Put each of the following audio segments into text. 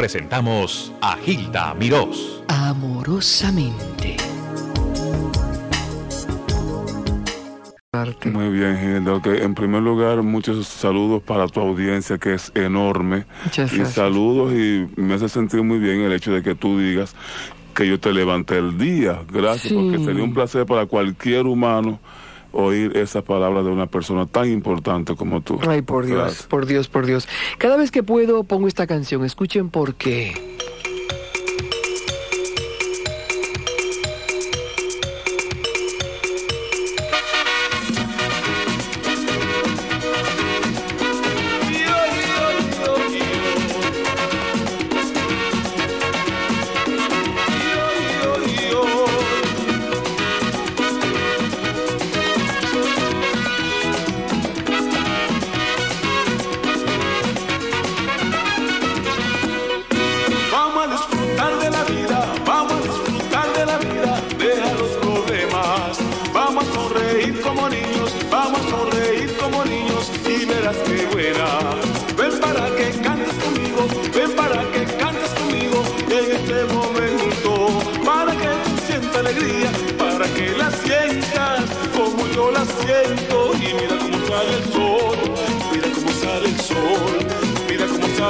presentamos a Gilda Mirós. Amorosamente. Muy bien, Gilda. En primer lugar, muchos saludos para tu audiencia, que es enorme. Muchas Y saludos y me hace sentir muy bien el hecho de que tú digas que yo te levanté el día. Gracias, porque sería un placer para cualquier humano oír esas palabras de una persona tan importante como tú. Ay, por Dios, por Dios, por Dios. Cada vez que puedo pongo esta canción. Escuchen por qué.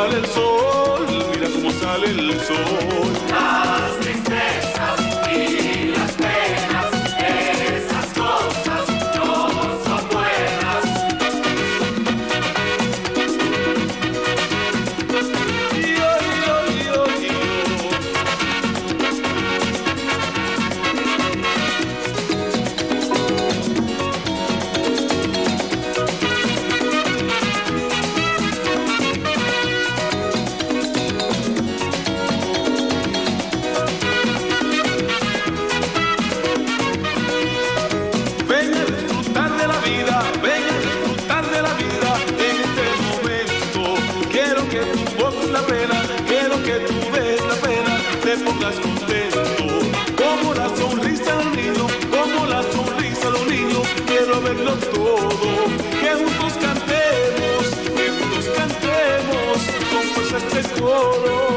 sale el sol, mira cómo sale el sol. Quiero que tus ojos la pena, quiero que tú ves la pena, te pongas contento. Como la sonrisa de un niño, como la sonrisa de un niño, quiero verlo todo. Que juntos cantemos, que juntos cantemos, con fuerza este coro.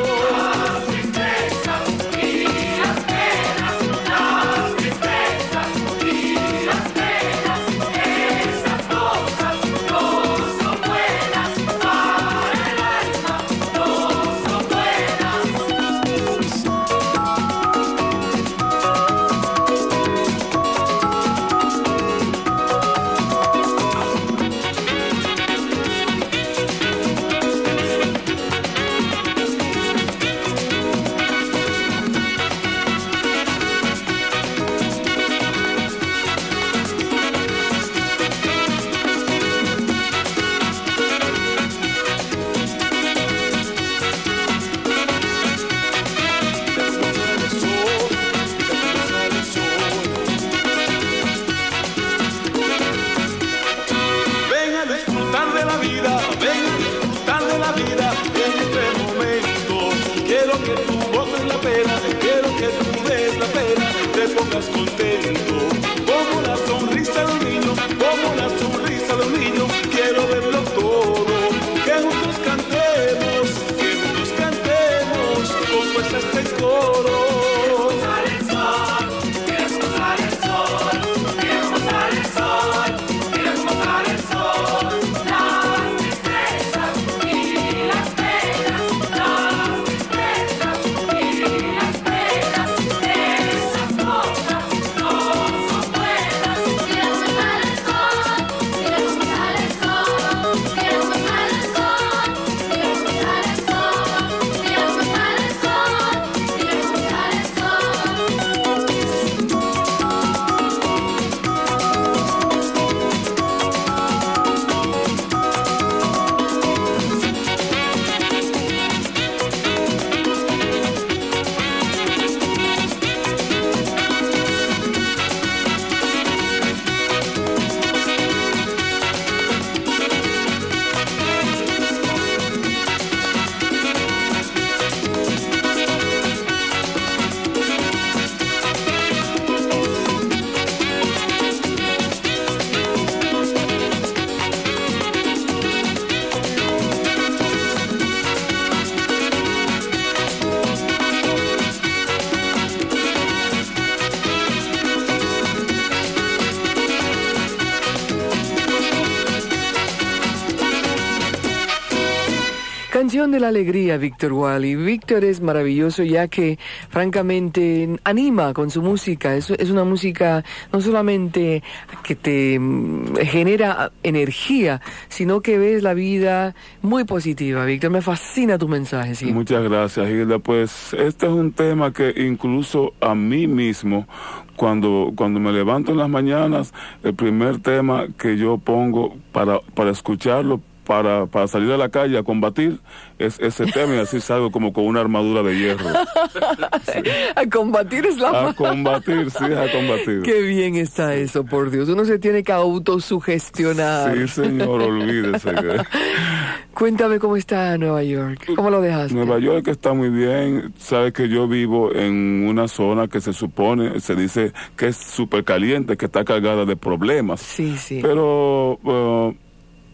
Canción de la alegría, Víctor Wally. Víctor es maravilloso ya que, francamente, anima con su música. Es, es una música no solamente que te mm, genera energía, sino que ves la vida muy positiva, Víctor. Me fascina tu mensaje. Muchas gracias, Hilda. Pues este es un tema que incluso a mí mismo, cuando, cuando me levanto en las mañanas, el primer tema que yo pongo para, para escucharlo, para, para salir a la calle a combatir es ese tema y así salgo como con una armadura de hierro. A combatir es la A combatir, sí, a combatir. Qué bien está eso, por Dios. Uno se tiene que autosugestionar. Sí, señor, olvídese. Cuéntame cómo está Nueva York. ¿Cómo lo dejaste? Nueva York está muy bien. Sabes que yo vivo en una zona que se supone, se dice que es súper caliente, que está cargada de problemas. Sí, sí. Pero eh,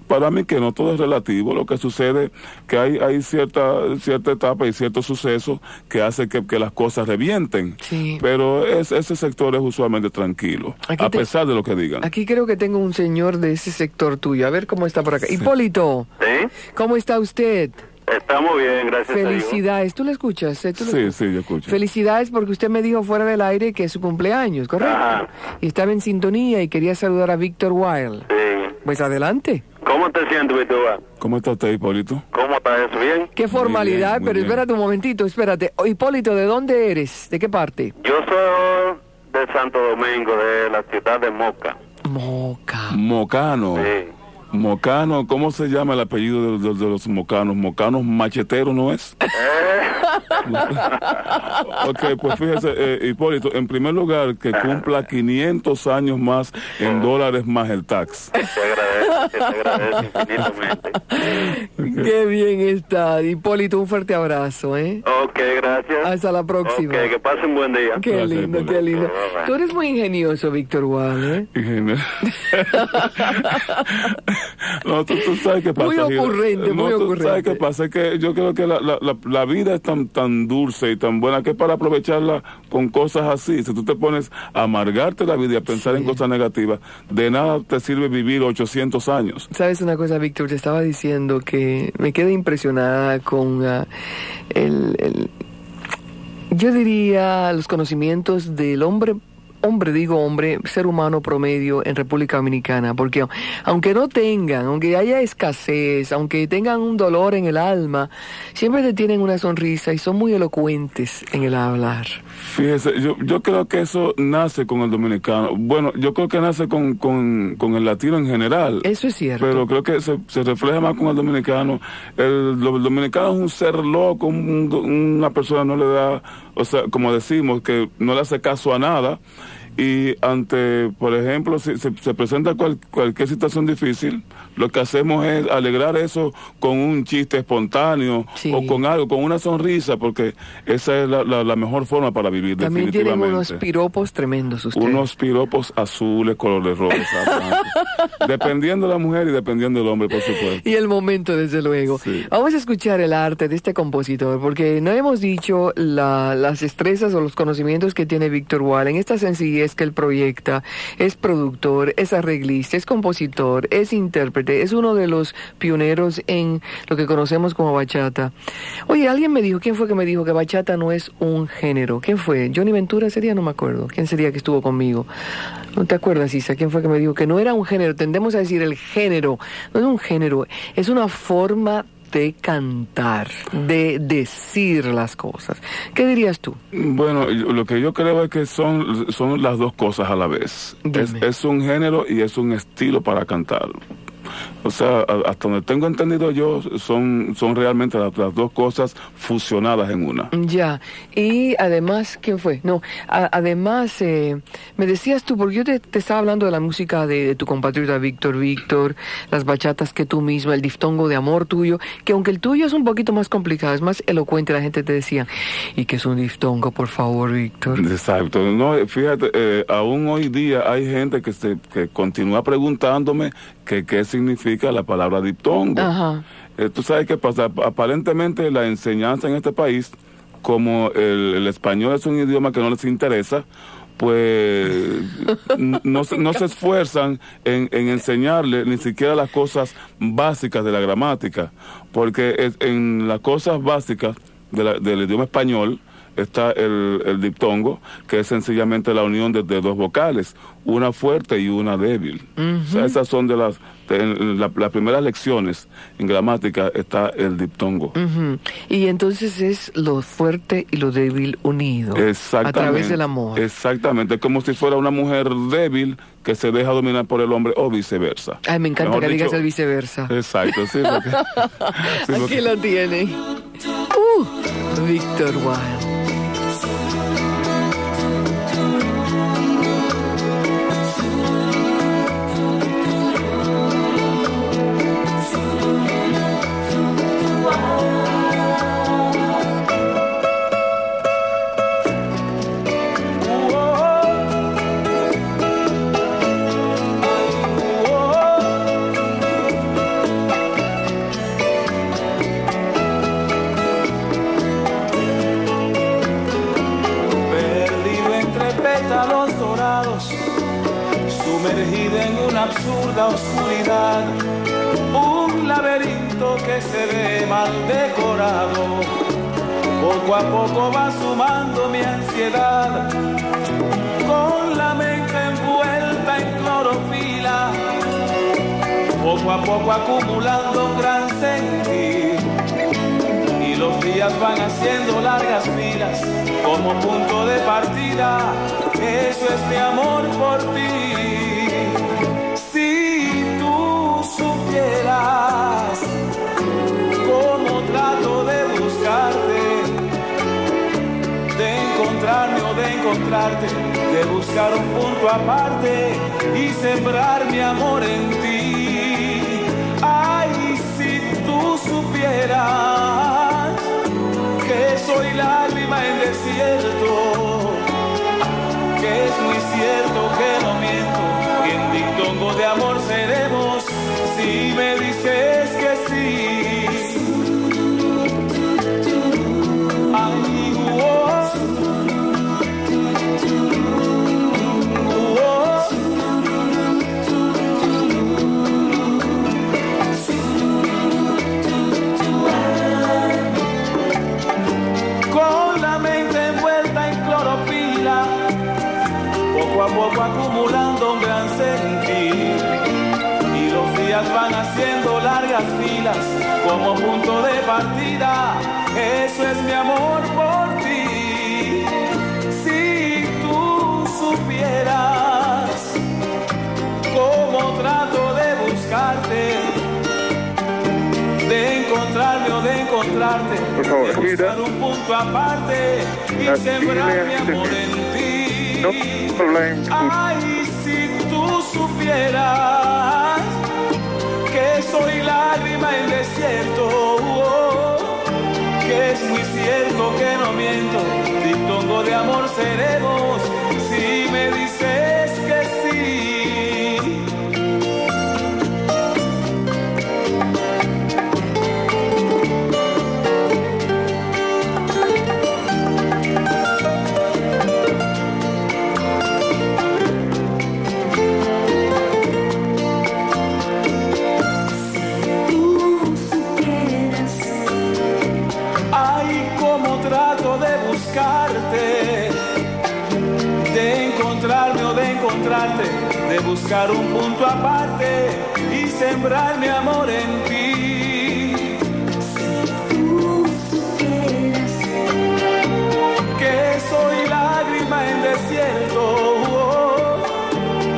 para mí que no todo es relativo. Lo que sucede que hay, hay cierta, cierta etapa y ciertos sucesos que hacen que, que las cosas revienten. Sí. Pero es, ese sector es usualmente tranquilo, Aquí a te- pesar de lo que digan. Aquí creo que tengo un señor de ese sector tuyo. A ver cómo está por acá. Hipólito, ¿Sí? ¿cómo está usted? Estamos bien, gracias a Dios. Felicidades. ¿Tú lo escuchas? eh? ¿Tú lo Sí, escuchas? sí, yo escucho. Felicidades porque usted me dijo fuera del aire que es su cumpleaños, ¿correcto? Ajá. Y estaba en sintonía y quería saludar a Víctor Wild. Sí. Pues adelante. ¿Cómo te sientes, Vitúa? ¿Cómo está usted, Hipólito? ¿Cómo está eso? ¿Bien? Qué formalidad, bien, pero bien. espérate un momentito, espérate. Oh, Hipólito, ¿de dónde eres? ¿De qué parte? Yo soy de Santo Domingo, de la ciudad de Moca. Moca. Mocano. Sí. Mocano, ¿cómo se llama el apellido de, de- de los mocanos? ¿Mocanos macheteros no es? ok, pues fíjese, eh, Hipólito, en primer lugar, que cumpla 500 años más en dólares más el tax. Te agradezco, te agradezco infinitamente. Qué bien está. Hipólito, un fuerte abrazo, ¿eh? Ok, gracias. Hasta la próxima. Ok, que pasen buen día. Qué Gracias, lindo, Hipólito. qué lindo. Tú eres muy ingenioso, Víctor Wall, ¿eh? Ingeniero. no, tú, tú sabes qué pasa. Muy ocurrente, muy no, tú ocurrente. sabes qué pasa, es que yo creo que la, la, la, vida es tan, tan dulce y tan buena que para aprovecharla con cosas así. Si tú te pones a amargarte la vida y a pensar en cosas negativas, de nada te sirve vivir 800 años. Sabes una cosa, Víctor, te estaba diciendo que me quedé impresionada con ah, el, el- yo diría, los conocimientos del hombre, hombre, digo hombre, ser humano promedio en República Dominicana, porque aunque no tengan, aunque haya escasez, aunque tengan un dolor en el alma, siempre te tienen una sonrisa y son muy elocuentes en el hablar. Fíjese, yo, yo creo que eso nace con el dominicano. Bueno, yo creo que nace con, con, con el latino en general. Eso es cierto. Pero creo que se, se refleja más con el dominicano. El, el dominicano es un ser loco, un- una persona no le da, o sea, como decimos, que no le hace caso a nada. Y ante, por ejemplo, si se, se presenta cual- cualquier situación difícil, lo que hacemos es alegrar eso con un chiste espontáneo Sí. o con algo, con una sonrisa, porque esa es la, la- la mejor forma para vivir También tienen definitivamente. unos piropos tremendos ustedes. Unos piropos azules, color de rosa, blanco. dependiendo de la mujer y dependiendo del hombre, por supuesto. Y el momento, desde luego. Sí. Vamos a escuchar el arte de este compositor, porque no hemos dicho la- las destrezas o los conocimientos que tiene Víctor Wall en esta sencillez que él proyecta. Es productor, es arreglista, es compositor, es intérprete, es uno de los pioneros en lo que conocemos como bachata. Oye, alguien me dijo, ¿quién fue que me dijo que bachata no es un género? ¿Quién fue? Johnny Ventura sería, no me acuerdo. ¿Quién sería que estuvo conmigo? ¿No te acuerdas, Isa? ¿Quién fue que me dijo que no era un género? Tendemos a decir el género. No es un género, es una forma de cantar, de decir las cosas. ¿Qué dirías tú? Bueno, lo que yo creo es que son, son las dos cosas a la vez. Es, es un género y es un estilo para cantar. O sea, hasta donde tengo entendido yo, son, son realmente las, las dos cosas fusionadas en una. Ya, y además, ¿quién fue? No, a- además, eh, me decías tú, porque yo te, te estaba hablando de la música de, de tu compatriota Víctor Víctor, las bachatas que tú misma, el diftongo de amor tuyo, que aunque el tuyo es un poquito más complicado, es más elocuente, la gente te decía, ¿y qué es un diftongo, por favor, Víctor? Exacto. No, fíjate, eh, aún hoy día hay gente que, se, que continúa preguntándome que qué significa la palabra diptongo. Ajá. Eh, Tú sabes qué pasa, Ap- aparentemente la enseñanza en este país, como el, el español es un idioma que no les interesa, pues no, no se esfuerzan en, en, enseñarle ni siquiera las cosas básicas de la gramática, porque en las cosas básicas del idioma español está el, el, diptongo, que es sencillamente la unión de, dos vocales, una fuerte y una débil. o sea, esas son de las, las primeras lecciones en gramática está el diptongo. Y entonces es lo fuerte y lo débil unido. A través del amor. Exactamente, como si fuera una mujer débil que se deja dominar por el hombre o viceversa. Ay, me encanta que digas el viceversa. Exacto, sí. Aquí lo tiene. Uh, Víctor Wilde. Poco a poco acumulando un gran sentir. Y los días van haciendo largas filas como punto de partida, eso es mi amor por ti. cómo trato de buscarte, de encontrarme o de encontrarte, de buscar un punto aparte y sembrar mi amor en ti. Que soy lágrima en desierto, que es muy cierto que no miento, que en dictongo de amor seremos si me dices un punto aparte y sembrar mi amor en ti. Ay, si tú supieras que soy lágrima en desierto, que es muy cierto que no miento, dictongo de amor seremos, si me dices de buscar un punto aparte y sembrar mi amor en ti. Que soy lágrima en desierto,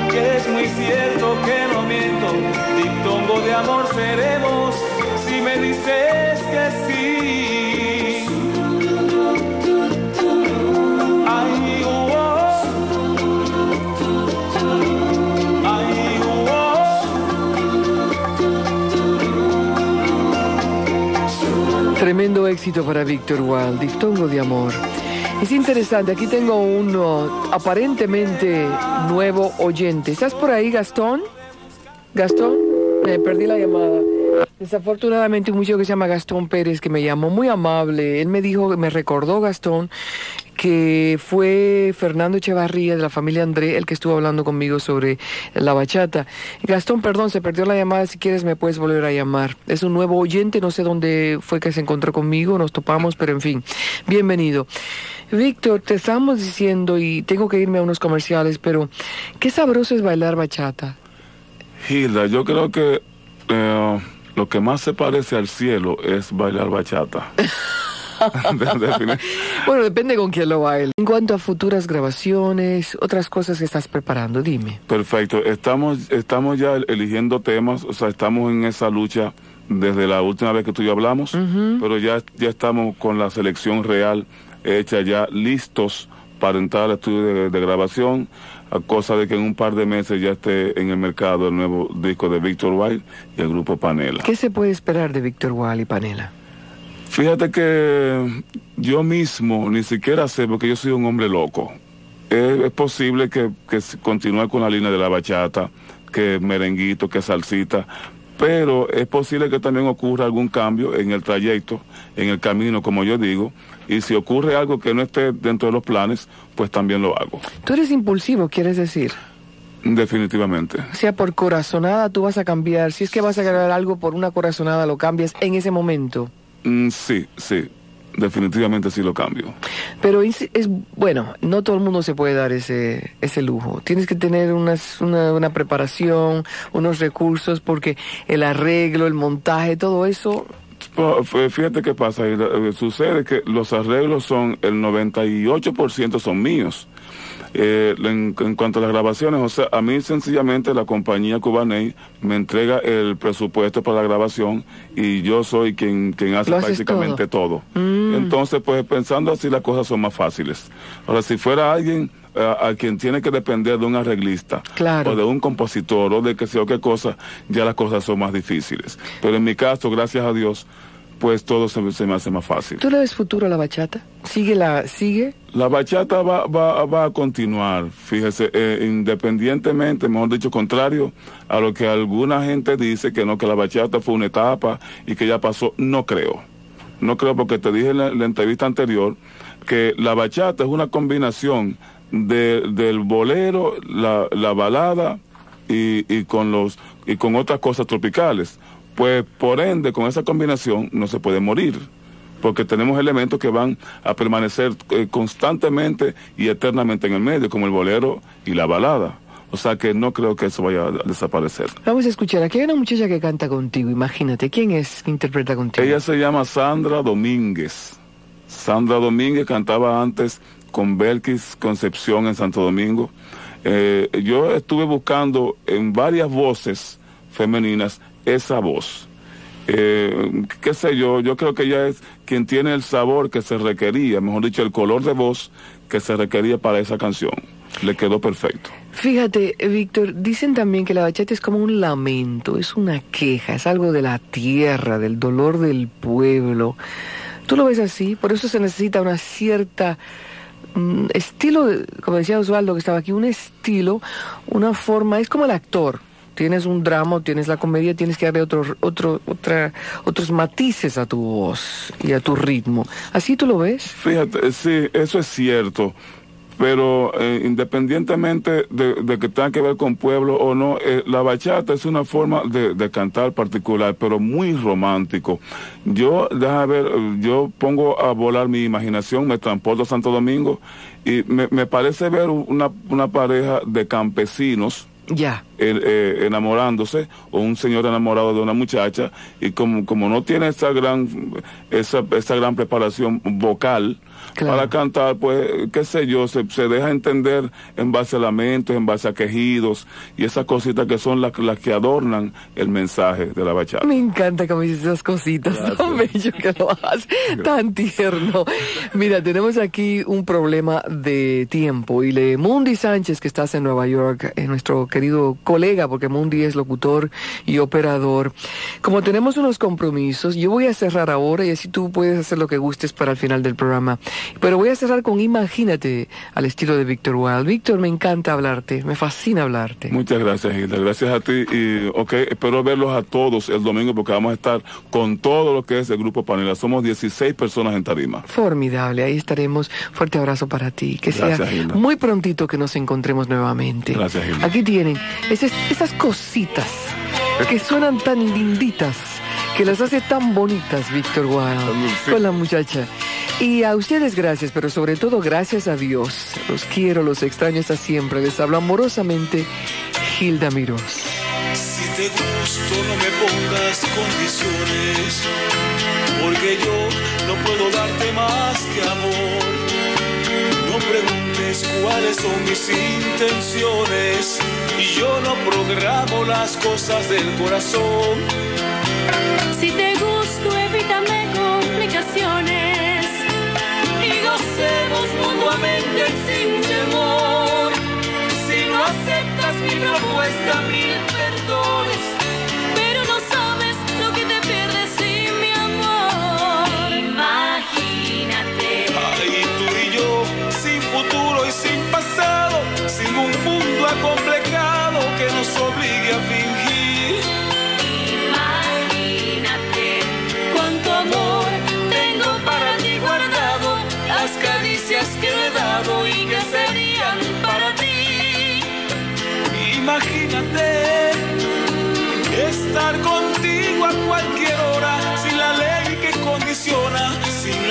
que es muy cierto que no miento, dictongo de amor seremos Tremendo éxito para Víctor Wilde, Diftongo de Amor. Es interesante, aquí tengo uno aparentemente nuevo oyente. ¿Estás por ahí, Gastón? Gastón, me perdí la llamada. Desafortunadamente un muchacho que se llama Gastón Pérez que me llamó muy amable. Él me dijo, me recordó Gastón que fue Fernando Echevarría de la familia André el que estuvo hablando conmigo sobre la bachata. Gastón, perdón, se perdió la llamada, si quieres me puedes volver a llamar. Es un nuevo oyente, no sé dónde fue que se encontró conmigo, nos topamos, pero en fin, bienvenido. Víctor, te estamos diciendo, y tengo que irme a unos comerciales, pero qué sabroso es bailar bachata. Hilda, yo creo que eh, lo que más se parece al cielo es bailar bachata. bueno, depende con quién lo baile. En cuanto a futuras grabaciones, otras cosas que estás preparando, dime. Perfecto, estamos, estamos ya eligiendo temas, o sea, estamos en esa lucha desde la última vez que tú y yo hablamos, pero ya, ya estamos con la selección real hecha ya listos para entrar al estudio de, grabación, a cosa de que en un par de meses ya esté en el mercado el nuevo disco de Víctor Wild y el grupo Panela. ¿Qué se puede esperar de Víctor Wild y Panela? Fíjate que yo mismo ni siquiera sé, porque yo soy un hombre loco. Es, posible que, que continúe con la línea de la bachata, que merenguito, que salsita, pero es posible que también ocurra algún cambio en el trayecto, en el camino, como yo digo, y si ocurre algo que no esté dentro de los planes, pues también lo hago. Tú eres impulsivo, quieres decir. Definitivamente. O sea, por corazonada tú vas a cambiar. Si es que vas a grabar algo por una corazonada, lo cambias en ese momento. Mm, sí, sí. Definitivamente sí lo cambio. Pero es, bueno, no todo el mundo se puede dar ese, ese lujo. Tienes que tener unas, una, una preparación, unos recursos, porque el arreglo, el montaje, todo eso Fíjate qué pasa, eh, sucede que los arreglos son, el 98% son míos. Eh, en, cuanto a las grabaciones, o sea, a mí sencillamente la compañía Cubaney me entrega el presupuesto para la grabación y yo soy quien, quien hace prácticamente todo. Mm. Entonces, pues pensando así las cosas son más fáciles. Ahora, si fuera alguien a, quien tiene que depender de un arreglista o de un compositor o de que sea o qué cosa, ya las cosas son más difíciles. Pero en mi caso, gracias a Dios, pues todo se, me hace más fácil. ¿Tú le ves futuro a la bachata? ¿Sigue la, sigue? La bachata va, va, va a continuar, fíjese, eh, independientemente, mejor dicho, contrario a lo que alguna gente dice, que no, que la bachata fue una etapa y que ya pasó, no creo. No creo porque te dije en la, entrevista anterior que la bachata es una combinación de, del bolero, la, la balada y, y, con los, y con otras cosas tropicales. Pues por ende, con esa combinación no se puede morir, porque tenemos elementos que van a permanecer eh, constantemente y eternamente en el medio, como el bolero y la balada. O sea que no creo que eso vaya a desaparecer. Vamos a escuchar, aquí hay una muchacha que canta contigo, imagínate, ¿quién es que interpreta contigo? Ella se llama Sandra Domínguez. Sandra Domínguez cantaba antes con Belkis Concepción en Santo Domingo. Eh, yo estuve buscando en varias voces femeninas esa voz. Eh, qué sé yo, yo creo que ella es quien tiene el sabor que se requería, mejor dicho, el color de voz que se requería para esa canción. Le quedó perfecto. Fíjate, Víctor, dicen también que la bachata es como un lamento, es una queja, es algo de la tierra, del dolor del pueblo. ¿Tú lo ves así? Por eso se necesita una cierta mm, estilo, como decía Osvaldo que estaba aquí, un estilo, una forma, es como el actor tienes un drama, tienes la comedia, tienes que darle otro, otro, otra, otros matices a tu voz y a tu ritmo. ¿Así tú lo ves? Fíjate, sí, eso es cierto. Pero eh, independientemente de, que tenga que ver con pueblo o no, eh, la bachata es una forma de, cantar particular, pero muy romántico. Yo, déjame ver, yo pongo a volar mi imaginación, me transporto a Santo Domingo y me, me parece ver una, una pareja de campesinos ya. Enamorándose o un señor enamorado de una muchacha y como, como no tiene esa gran, esa, esa gran preparación vocal, para cantar, pues, qué sé yo, se, se, deja entender en base a lamentos, en base a quejidos y esas cositas que son las, las que adornan el mensaje de la bachata. Me encanta como dices esas cositas, tan bello que lo haces, tan tierno. Mira, tenemos aquí un problema de tiempo y le Mundi Sánchez, que estás en Nueva York, es nuestro querido colega, porque Mundi es locutor y operador. Como tenemos unos compromisos, yo voy a cerrar ahora y así tú puedes hacer lo que gustes para el final del programa. Pero voy a cerrar con Imagínate al estilo de Víctor Wild. Víctor, me encanta hablarte, me fascina hablarte. Muchas gracias, Hilda. Gracias a ti y, ok, espero verlos a todos el domingo porque vamos a estar con todo lo que es el Grupo Panela. Somos 16 personas en Tarima. Formidable, ahí estaremos. Fuerte abrazo para ti. Que sea muy prontito que nos encontremos nuevamente. Gracias, Hilda. Aquí tienen esas, esas cositas que suenan tan linditas, que las hace tan bonitas, Víctor Wild, con la muchacha. Y a ustedes gracias, pero sobre todo gracias a Dios. Los quiero, los extraño hasta siempre. Les hablo amorosamente Hilda Mirós. Si te gusto, no me pongas condiciones, porque yo no puedo darte más que amor. No preguntes cuáles son mis intenciones, y yo no programo las cosas del corazón. Si te gusto, evítame complicaciones y gocemos mutuamente sin temor. Si no aceptas mi propuesta, mil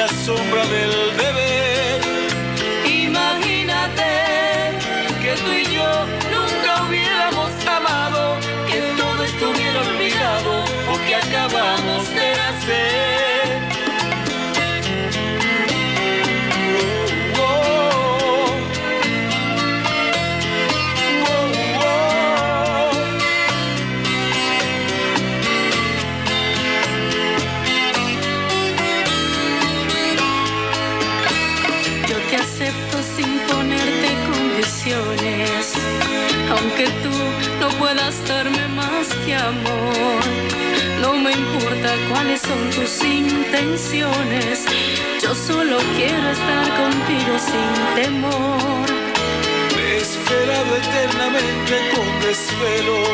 la sombra del deber. Imagínate que tú y yo importa cuáles son tus intenciones, yo solo quiero estar contigo sin temor. Te he esperado eternamente con desvelo,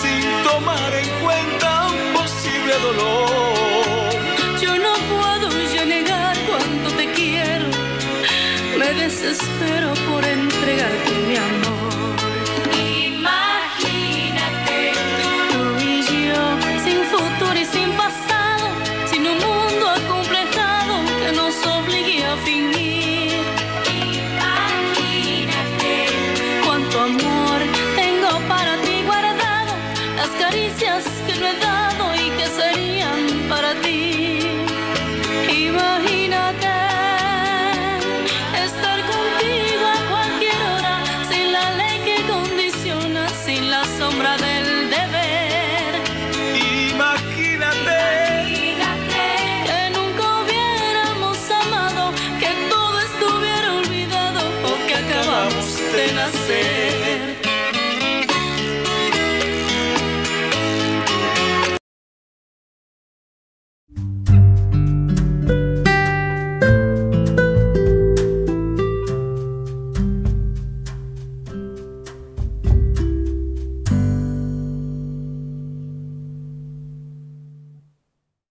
sin tomar en cuenta un posible dolor. Yo no puedo ya negar cuánto te quiero, me desespero por entregarte mi amor.